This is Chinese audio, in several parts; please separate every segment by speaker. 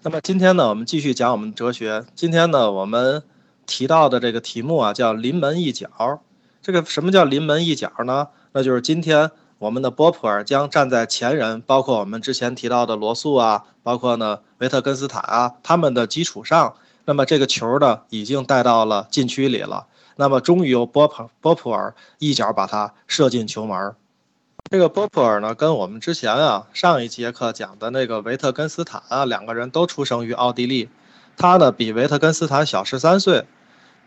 Speaker 1: 那么今天呢，我们继续讲我们哲学。今天呢，我们提到的这个题目啊，叫临门一脚。这个什么叫临门一脚呢？那就是今天我们的波普尔将站在前人，包括我们之前提到的罗素啊，包括呢维特根斯坦啊，他们的基础上，那么这个球呢，已经带到了禁区里了。那么终于由波普波普尔一脚把它射进球门。这个波普尔呢，跟我们之前啊上一节课讲的那个维特根斯坦啊，两个人都出生于奥地利。他呢比维特根斯坦小十三岁，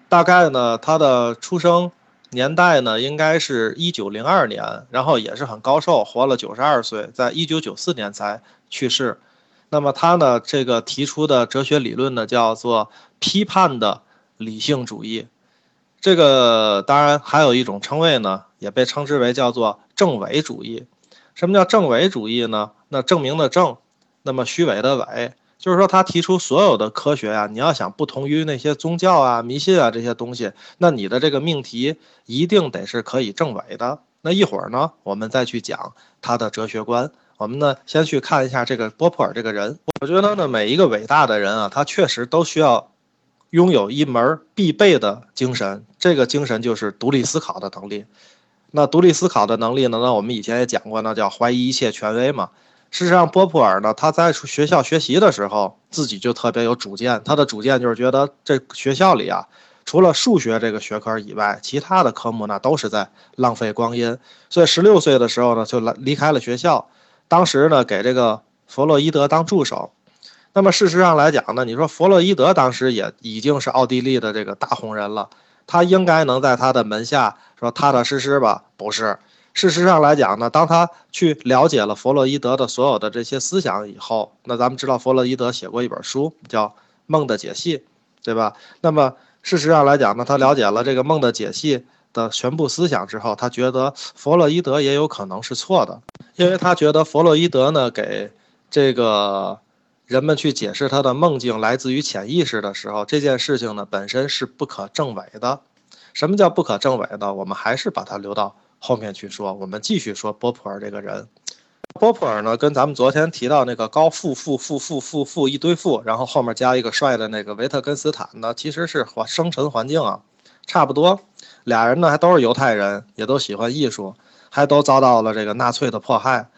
Speaker 1: 大概呢他的出生年代呢应该是一九零二年，然后也是很高寿，活了九十二岁，在一九九四年才去世。那么他呢这个提出的哲学理论呢叫做批判的理性主义。这个当然还有一种称谓呢，也被称之为叫做证伪主义。什么叫证伪主义呢？那证明的证，那么虚伪的伪，就是说他提出所有的科学啊，你要想不同于那些宗教啊、迷信啊这些东西，那你的这个命题一定得是可以证伪的。那一会儿呢，我们再去讲他的哲学观。我们呢先去看一下这个波普尔这个人。我觉得呢，每一个伟大的人啊，他确实都需要。拥有一门必备的精神，这个精神就是独立思考的能力。那独立思考的能力呢？那我们以前也讲过，那叫怀疑一切权威嘛。事实上，波普尔呢，他在学校学习的时候，自己就特别有主见。他的主见就是觉得这学校里啊，除了数学这个学科以外，其他的科目呢都是在浪费光阴。所以，十六岁的时候呢，就来离开了学校。当时呢，给这个弗洛伊德当助手。那么事实上来讲呢，你说弗洛伊德当时也已经是奥地利的这个大红人了，他应该能在他的门下说踏踏实实吧？不是。事实上来讲呢，当他去了解了弗洛伊德的所有的这些思想以后，那咱们知道弗洛伊德写过一本书叫《梦的解析》，对吧？那么事实上来讲呢，他了解了这个梦的解析的全部思想之后，他觉得弗洛伊德也有可能是错的，因为他觉得弗洛伊德呢给这个。人们去解释他的梦境来自于潜意识的时候，这件事情呢本身是不可证伪的。什么叫不可证伪的？我们还是把它留到后面去说。我们继续说波普尔这个人。波普尔呢，跟咱们昨天提到那个高富富富富富富一堆富，然后后面加一个帅的那个维特根斯坦呢，其实是环生存环境啊差不多。俩人呢还都是犹太人，也都喜欢艺术，还都遭到了这个纳粹的迫害。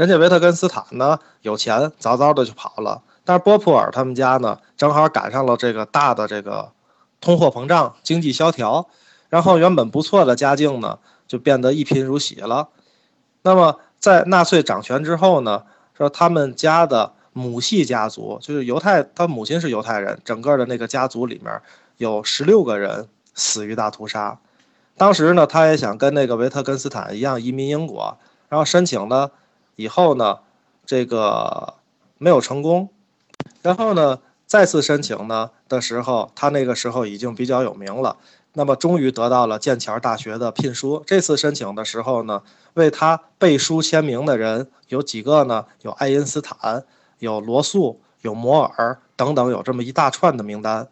Speaker 1: 人家维特根斯坦呢有钱，早早的就跑了。但是波普尔他们家呢，正好赶上了这个大的这个通货膨胀、经济萧条，然后原本不错的家境呢，就变得一贫如洗了。那么在纳粹掌权之后呢，说他们家的母系家族，就是犹太，他母亲是犹太人，整个的那个家族里面有十六个人死于大屠杀。当时呢，他也想跟那个维特根斯坦一样移民英国，然后申请呢。以后呢，这个没有成功，然后呢，再次申请呢的时候，他那个时候已经比较有名了。那么终于得到了剑桥大学的聘书。这次申请的时候呢，为他背书签名的人有几个呢？有爱因斯坦，有罗素，有摩尔等等，有这么一大串的名单。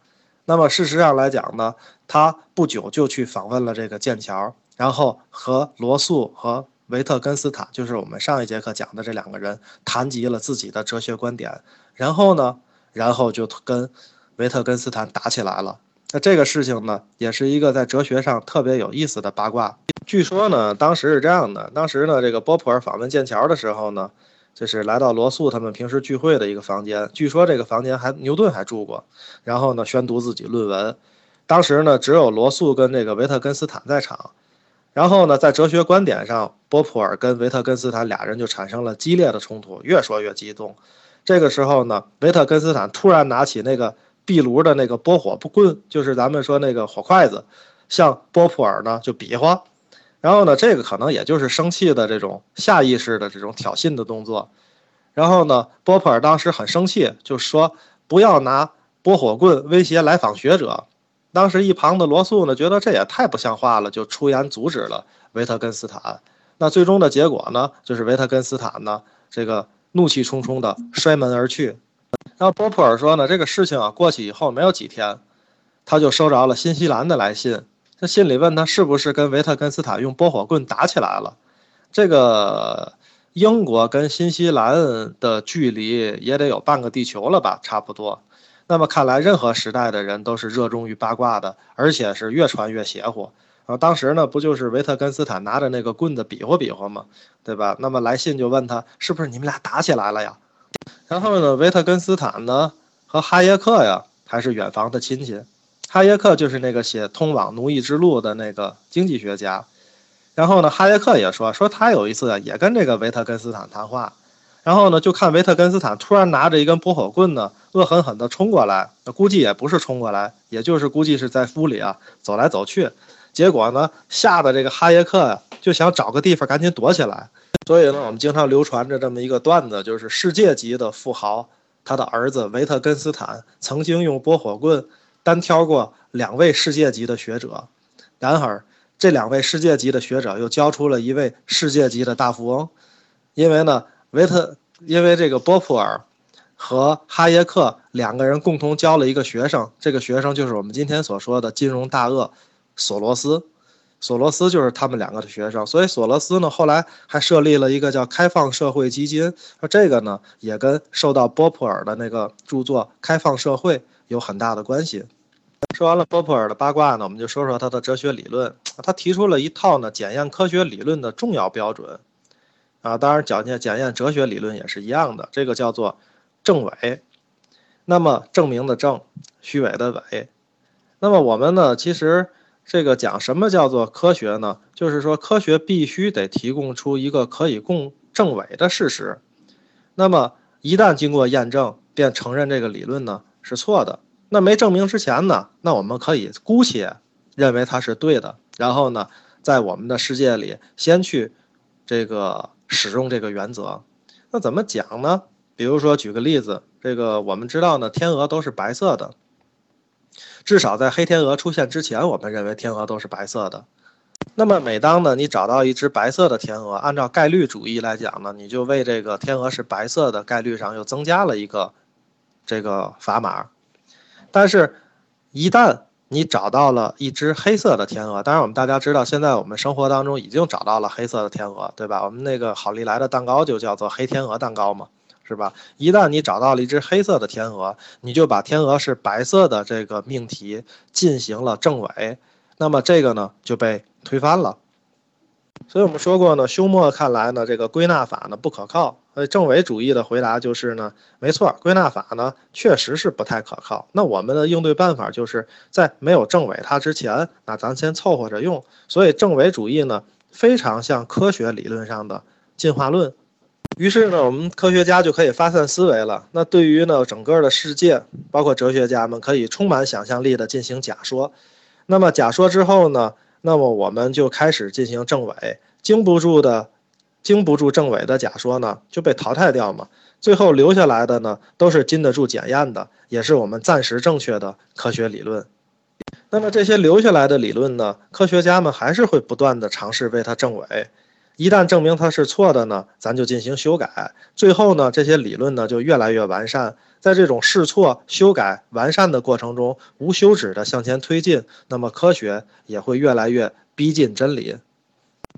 Speaker 1: 那么事实上来讲呢，他不久就去访问了这个剑桥，然后和罗素和。维特根斯坦就是我们上一节课讲的这两个人谈及了自己的哲学观点，然后呢，然后就跟维特根斯坦打起来了。那这个事情呢，也是一个在哲学上特别有意思的八卦。据说呢，当时是这样的：当时呢，这个波普尔访问剑桥的时候呢，就是来到罗素他们平时聚会的一个房间。据说这个房间还牛顿还住过。然后呢，宣读自己论文。当时呢，只有罗素跟这个维特根斯坦在场。然后呢，在哲学观点上，波普尔跟维特根斯坦俩人就产生了激烈的冲突，越说越激动。这个时候呢，维特根斯坦突然拿起那个壁炉的那个拨火棍，就是咱们说那个火筷子，向波普尔呢就比划。然后呢，这个可能也就是生气的这种下意识的这种挑衅的动作。然后呢，波普尔当时很生气，就说不要拿拨火棍威胁来访学者。当时一旁的罗素呢，觉得这也太不像话了，就出言阻止了维特根斯坦。那最终的结果呢，就是维特根斯坦呢，这个怒气冲冲的摔门而去。然后波普尔说呢，这个事情啊过去以后没有几天，他就收着了新西兰的来信。这信里问他是不是跟维特根斯坦用拨火棍打起来了。这个。英国跟新西兰的距离也得有半个地球了吧，差不多。那么看来，任何时代的人都是热衷于八卦的，而且是越传越邪乎。啊，当时呢，不就是维特根斯坦拿着那个棍子比划比划吗？对吧？那么来信就问他，是不是你们俩打起来了呀？然后呢，维特根斯坦呢和哈耶克呀还是远房的亲戚。哈耶克就是那个写《通往奴役之路》的那个经济学家。然后呢，哈耶克也说，说他有一次也跟这个维特根斯坦谈话，然后呢，就看维特根斯坦突然拿着一根拨火棍呢，恶狠狠地冲过来。估计也不是冲过来，也就是估计是在屋里啊走来走去。结果呢，吓得这个哈耶克呀，就想找个地方赶紧躲起来。所以呢，我们经常流传着这么一个段子，就是世界级的富豪，他的儿子维特根斯坦曾经用拨火棍单挑过两位世界级的学者，然而这两位世界级的学者又教出了一位世界级的大富翁。因为呢，维特因为这个波普尔和哈耶克两个人共同教了一个学生，这个学生就是我们今天所说的金融大鳄。索罗斯，索罗斯就是他们两个的学生，所以索罗斯呢后来还设立了一个叫开放社会基金，那这个呢也跟受到波普尔的那个著作《开放社会》有很大的关系。说完了波普尔的八卦呢，我们就说说他的哲学理论。他提出了一套呢检验科学理论的重要标准，啊，当然检验检验哲学理论也是一样的，这个叫做证伪。那么证明的证，虚伪的伪。那么我们呢，其实。这个讲什么叫做科学呢？就是说科学必须得提供出一个可以供证伪的事实，那么一旦经过验证，便承认这个理论呢是错的。那没证明之前呢，那我们可以姑且认为它是对的。然后呢，在我们的世界里先去这个使用这个原则。那怎么讲呢？比如说举个例子，这个我们知道呢，天鹅都是白色的。至少在黑天鹅出现之前，我们认为天鹅都是白色的。那么，每当呢你找到一只白色的天鹅，按照概率主义来讲呢，你就为这个天鹅是白色的概率上又增加了一个这个砝码。但是，一旦你找到了一只黑色的天鹅，当然我们大家知道，现在我们生活当中已经找到了黑色的天鹅，对吧？我们那个好利来的蛋糕就叫做黑天鹅蛋糕嘛。是吧？一旦你找到了一只黑色的天鹅，你就把天鹅是白色的这个命题进行了证伪，那么这个呢就被推翻了。所以我们说过呢，休谟看来呢，这个归纳法呢不可靠。所以证伪主义的回答就是呢，没错，归纳法呢确实是不太可靠。那我们的应对办法就是在没有证伪它之前，那咱先凑合着用。所以证伪主义呢非常像科学理论上的进化论。于是呢，我们科学家就可以发散思维了。那对于呢整个的世界，包括哲学家们，可以充满想象力的进行假说。那么假说之后呢，那么我们就开始进行证伪。经不住的、经不住证伪的假说呢，就被淘汰掉嘛。最后留下来的呢，都是经得住检验的，也是我们暂时正确的科学理论。那么这些留下来的理论呢，科学家们还是会不断的尝试为它证伪。一旦证明它是错的呢，咱就进行修改。最后呢，这些理论呢就越来越完善。在这种试错、修改、完善的过程中，无休止的向前推进，那么科学也会越来越逼近真理。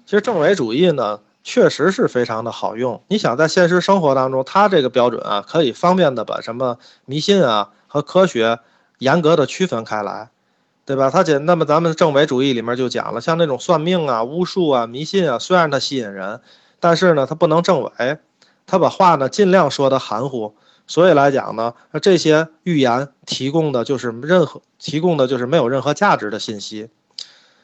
Speaker 1: 其实证伪主义呢，确实是非常的好用。你想在现实生活当中，它这个标准啊，可以方便的把什么迷信啊和科学严格的区分开来。对吧？他简那么咱们证伪主义里面就讲了，像那种算命啊、巫术啊、迷信啊，虽然它吸引人，但是呢，它不能证伪，他把话呢尽量说的含糊。所以来讲呢，这些预言提供的就是任何提供的就是没有任何价值的信息。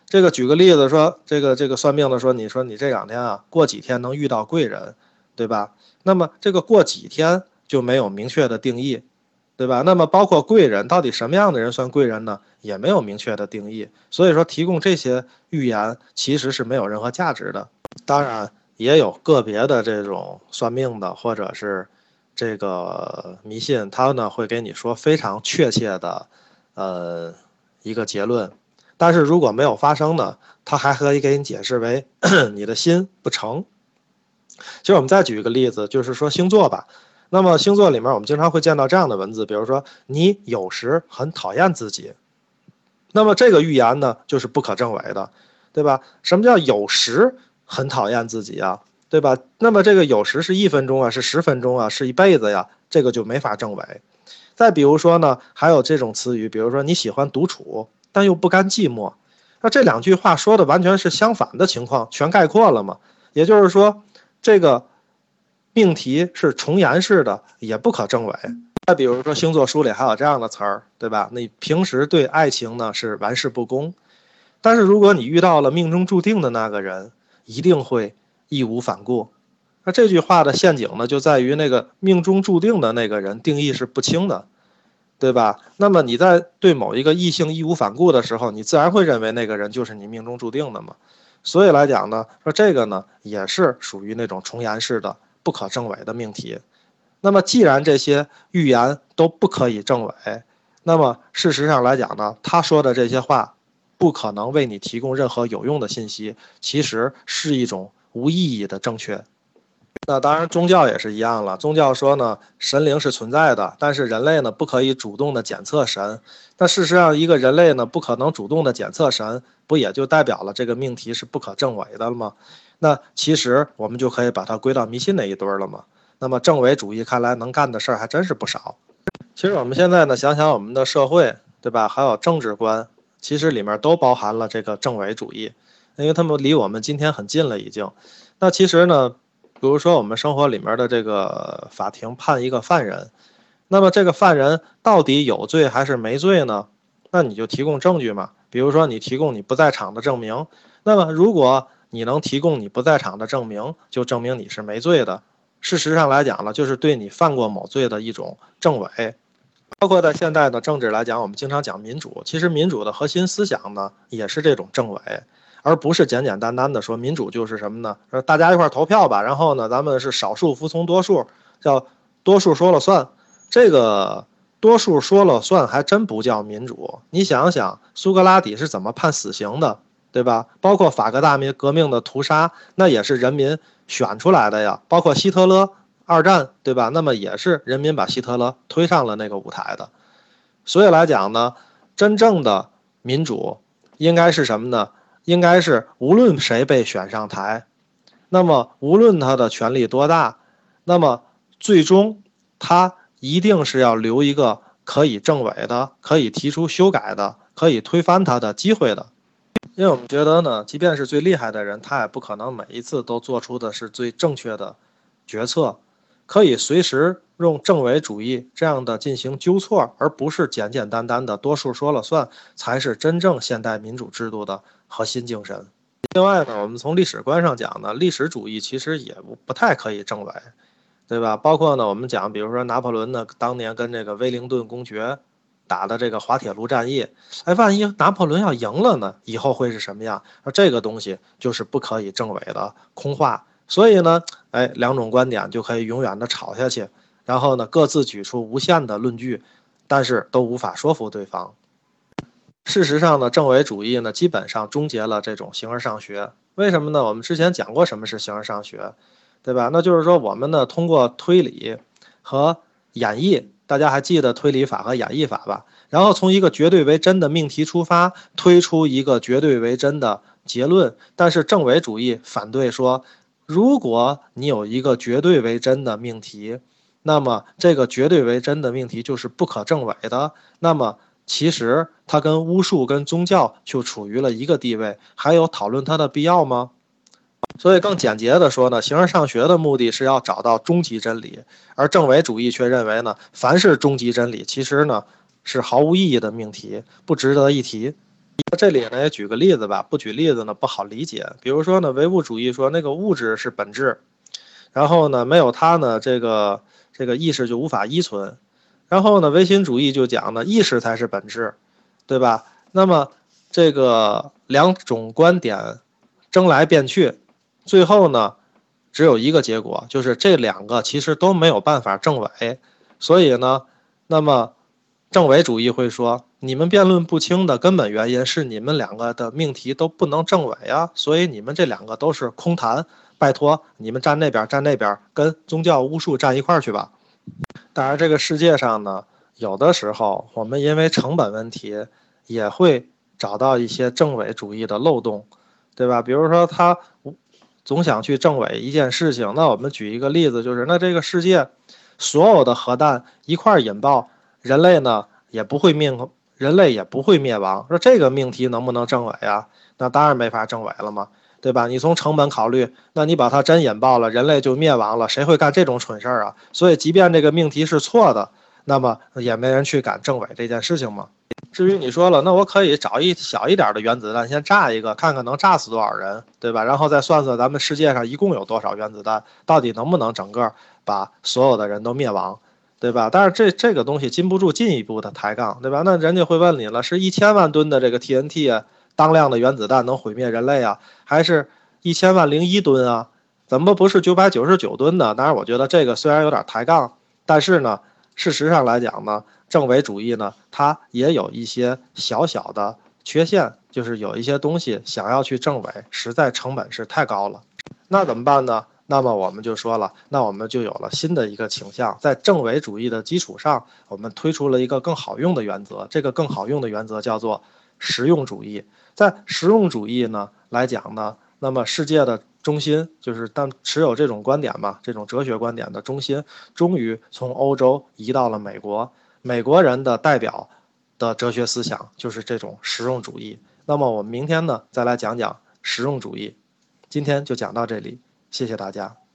Speaker 1: 这个举个例子说，这个这个算命的说，你说你这两天啊，过几天能遇到贵人，对吧？那么这个过几天就没有明确的定义。对吧？那么包括贵人，到底什么样的人算贵人呢？也没有明确的定义。所以说，提供这些预言其实是没有任何价值的。当然，也有个别的这种算命的，或者是这个迷信，他呢会给你说非常确切的，呃，一个结论。但是如果没有发生呢，他还可以给你解释为 你的心不诚。其实我们再举一个例子，就是说星座吧。那么星座里面，我们经常会见到这样的文字，比如说你有时很讨厌自己。那么这个预言呢，就是不可证伪的，对吧？什么叫有时很讨厌自己啊？对吧？那么这个有时是一分钟啊，是十分钟啊，是一辈子呀，这个就没法证伪。再比如说呢，还有这种词语，比如说你喜欢独处，但又不甘寂寞，那这两句话说的完全是相反的情况，全概括了嘛？也就是说，这个命题是重言式的，也不可证伪。再比如说星座书里还有这样的词儿，对吧？你平时对爱情呢是玩世不恭，但是如果你遇到了命中注定的那个人，一定会义无反顾。那这句话的陷阱呢，就在于那个命中注定的那个人定义是不清的，对吧？那么你在对某一个异性义无反顾的时候，你自然会认为那个人就是你命中注定的嘛。所以来讲呢，说这个呢也是属于那种重言式的不可证伪的命题。那么既然这些预言都不可以证伪，那么事实上来讲呢，他说的这些话不可能为你提供任何有用的信息，其实是一种无意义的正确。那当然，宗教也是一样了。宗教说呢，神灵是存在的，但是人类呢不可以主动的检测神。那事实上，一个人类呢不可能主动的检测神，不也就代表了这个命题是不可证伪的了吗？那其实我们就可以把它归到迷信那一堆了嘛。那么证伪主义看来能干的事儿还真是不少。其实我们现在呢想想我们的社会，对吧？还有政治观，其实里面都包含了这个证伪主义，因为他们离我们今天很近了已经。那其实呢？比如说，我们生活里面的这个法庭判一个犯人，那么这个犯人到底有罪还是没罪呢？那你就提供证据嘛。比如说，你提供你不在场的证明。那么，如果你能提供你不在场的证明，就证明你是没罪的。事实上来讲呢，就是对你犯过某罪的一种证伪。包括在现代的政治来讲，我们经常讲民主，其实民主的核心思想呢，也是这种证伪。而不是简简单单的说民主就是什么呢？大家一块投票吧，然后呢，咱们是少数服从多数，叫多数说了算。这个多数说了算还真不叫民主。你想想，苏格拉底是怎么判死刑的，对吧？包括法国大民革命的屠杀，那也是人民选出来的呀。包括希特勒二战，对吧？那么也是人民把希特勒推上了那个舞台的。所以来讲呢，真正的民主应该是什么呢？应该是无论谁被选上台，那么无论他的权力多大，那么最终他一定是要留一个可以证伪的、可以提出修改的、可以推翻他的机会的。因为我们觉得呢，即便是最厉害的人，他也不可能每一次都做出的是最正确的决策。可以随时用证伪主义这样的进行纠错，而不是简简单单的多数说了算，才是真正现代民主制度的核心精神。另外呢，我们从历史观上讲呢，历史主义其实也不不太可以证伪，对吧？包括呢，我们讲，比如说拿破仑呢，当年跟这个威灵顿公爵打的这个滑铁卢战役，哎，万一拿破仑要赢了呢，以后会是什么样？那这个东西就是不可以证伪的空话。所以呢，哎，两种观点就可以永远的吵下去，然后呢，各自举出无限的论据，但是都无法说服对方。事实上呢，证伪主义呢，基本上终结了这种形而上学。为什么呢？我们之前讲过什么是形而上学，对吧？那就是说，我们呢通过推理和演绎，大家还记得推理法和演绎法吧？然后从一个绝对为真的命题出发，推出一个绝对为真的结论。但是证伪主义反对说。如果你有一个绝对为真的命题，那么这个绝对为真的命题就是不可证伪的。那么其实它跟巫术、跟宗教就处于了一个地位，还有讨论它的必要吗？所以更简洁的说呢，形而上学的目的是要找到终极真理，而证伪主义却认为呢，凡是终极真理，其实呢是毫无意义的命题，不值得一提。这里呢也举个例子吧，不举例子呢不好理解。比如说呢，唯物主义说那个物质是本质，然后呢没有它呢，这个这个意识就无法依存。然后呢，唯心主义就讲呢，意识才是本质，对吧？那么这个两种观点争来辩去，最后呢只有一个结果，就是这两个其实都没有办法证伪。所以呢，那么证伪主义会说。你们辩论不清的根本原因是你们两个的命题都不能证伪啊，所以你们这两个都是空谈。拜托，你们站那边，站那边，跟宗教巫术站一块儿去吧。当然，这个世界上呢，有的时候我们因为成本问题，也会找到一些证伪主义的漏洞，对吧？比如说他总想去证伪一件事情。那我们举一个例子，就是那这个世界所有的核弹一块引爆，人类呢也不会命，人类也不会灭亡。说这个命题能不能证伪啊？那当然没法证伪了嘛，对吧？你从成本考虑，那你把它真引爆了，人类就灭亡了，谁会干这种蠢事儿啊？所以，即便这个命题是错的，那么也没人去敢证伪这件事情嘛。至于你说了，那我可以找一小一点的原子弹先炸一个，看看能炸死多少人，对吧？然后再算算咱们世界上一共有多少原子弹，到底能不能整个把所有的人都灭亡，对吧？但是这这个东西禁不住进一步的抬杠，对吧？那人家会问你了，是一千万吨的这个 TNT 啊当量的原子弹能毁灭人类啊，还是一千万零一吨啊？怎么不是九百九十九吨呢？当然，我觉得这个虽然有点抬杠，但是呢，事实上来讲呢。证伪主义呢，它也有一些小小的缺陷，就是有一些东西想要去证伪，实在成本是太高了。那怎么办呢？那么我们就说了，那我们就有了新的一个倾向，在证伪主义的基础上，我们推出了一个更好用的原则。这个更好用的原则叫做实用主义。在实用主义呢来讲呢，那么世界的中心就是当持有这种观点嘛，这种哲学观点的中心，终于从欧洲移到了美国。美国人的代表的哲学思想就是这种实用主义。那么我们明天呢，再来讲讲实用主义。今天就讲到这里，谢谢大家。